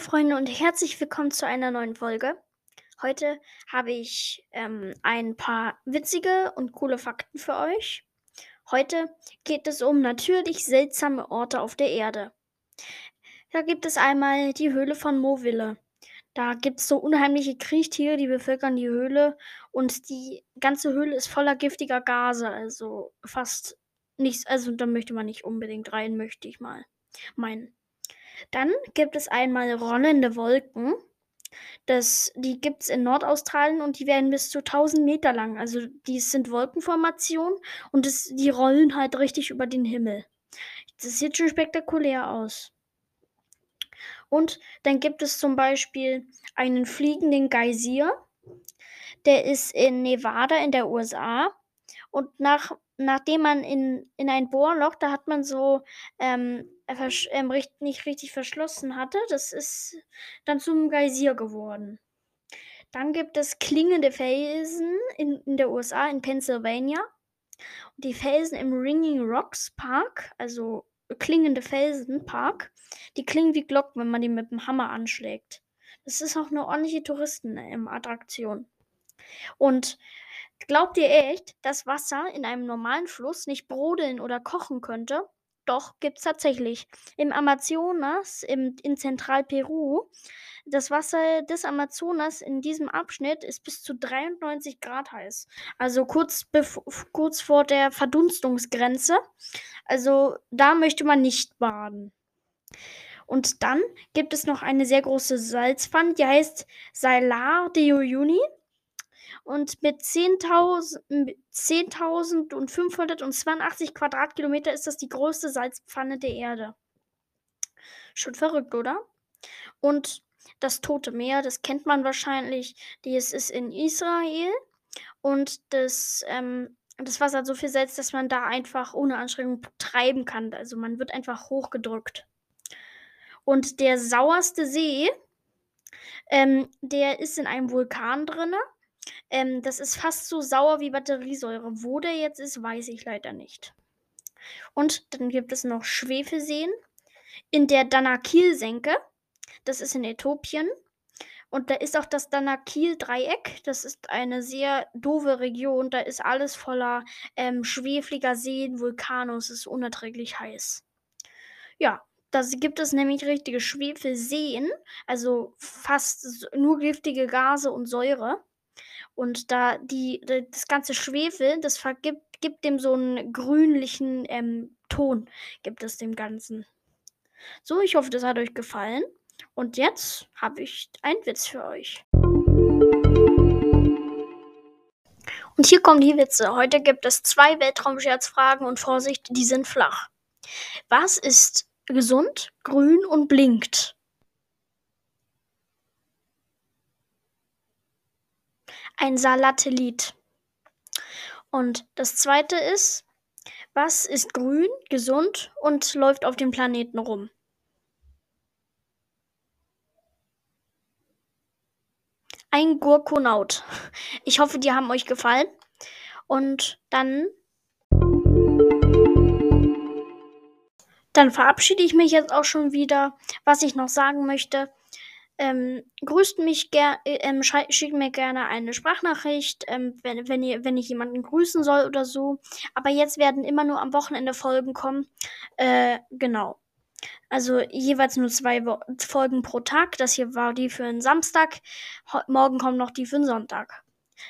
Freunde und herzlich willkommen zu einer neuen Folge. Heute habe ich ähm, ein paar witzige und coole Fakten für euch. Heute geht es um natürlich seltsame Orte auf der Erde. Da gibt es einmal die Höhle von Moville. Da gibt es so unheimliche Kriechtiere, die bevölkern die Höhle und die ganze Höhle ist voller giftiger Gase, also fast nichts, also da möchte man nicht unbedingt rein, möchte ich mal meinen. Dann gibt es einmal rollende Wolken. Das, die gibt es in Nordaustralien und die werden bis zu 1000 Meter lang. Also die sind Wolkenformationen und das, die rollen halt richtig über den Himmel. Das sieht schon spektakulär aus. Und dann gibt es zum Beispiel einen fliegenden Geysir. Der ist in Nevada in der USA. Und nach, nachdem man in, in ein Bohrloch, da hat man so ähm, ähm, nicht richtig verschlossen hatte, das ist dann zum Geysir geworden. Dann gibt es klingende Felsen in, in der USA, in Pennsylvania. Und die Felsen im Ringing Rocks Park, also klingende Felsen Park, die klingen wie Glocken, wenn man die mit dem Hammer anschlägt. Das ist auch eine ordentliche Touristenattraktion. Und glaubt ihr echt, dass Wasser in einem normalen Fluss nicht brodeln oder kochen könnte? Doch, gibt's tatsächlich. Im Amazonas, im, in Zentralperu, das Wasser des Amazonas in diesem Abschnitt ist bis zu 93 Grad heiß. Also kurz, kurz vor der Verdunstungsgrenze. Also da möchte man nicht baden. Und dann gibt es noch eine sehr große Salzpfanne, die heißt Salar de Uyuni. Und mit 10.582 Quadratkilometer ist das die größte Salzpfanne der Erde. Schon verrückt, oder? Und das Tote Meer, das kennt man wahrscheinlich. Das ist in Israel. Und das, ähm, das Wasser hat so viel Salz, dass man da einfach ohne Anstrengung treiben kann. Also man wird einfach hochgedrückt. Und der sauerste See, ähm, der ist in einem Vulkan drinne. Ähm, das ist fast so sauer wie Batteriesäure. Wo der jetzt ist, weiß ich leider nicht. Und dann gibt es noch Schwefelseen in der Danakil-Senke. Das ist in Äthiopien. Und da ist auch das Danakil-Dreieck. Das ist eine sehr doofe Region. Da ist alles voller ähm, schwefliger Seen, Vulkane. Es ist unerträglich heiß. Ja, da gibt es nämlich richtige Schwefelseen. Also fast nur giftige Gase und Säure. Und da die, das ganze Schwefel, das vergibt, gibt dem so einen grünlichen ähm, Ton, gibt es dem Ganzen. So, ich hoffe, das hat euch gefallen. Und jetzt habe ich einen Witz für euch. Und hier kommen die Witze. Heute gibt es zwei Weltraumscherzfragen und Vorsicht, die sind flach. Was ist gesund, grün und blinkt? Ein Salatellit. Und das zweite ist, was ist grün, gesund und läuft auf dem Planeten rum? Ein Gurkonaut. Ich hoffe, die haben euch gefallen. Und dann. Dann verabschiede ich mich jetzt auch schon wieder. Was ich noch sagen möchte, ähm, grüßt mich gerne, ähm, schickt mir gerne eine Sprachnachricht, ähm, wenn, wenn, ihr, wenn ich jemanden grüßen soll oder so. Aber jetzt werden immer nur am Wochenende Folgen kommen. Äh, genau. Also jeweils nur zwei Wo Folgen pro Tag. Das hier war die für einen Samstag. Ho morgen kommen noch die für einen Sonntag.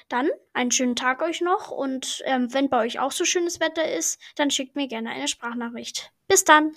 Dann einen schönen Tag euch noch und ähm, wenn bei euch auch so schönes Wetter ist, dann schickt mir gerne eine Sprachnachricht. Bis dann!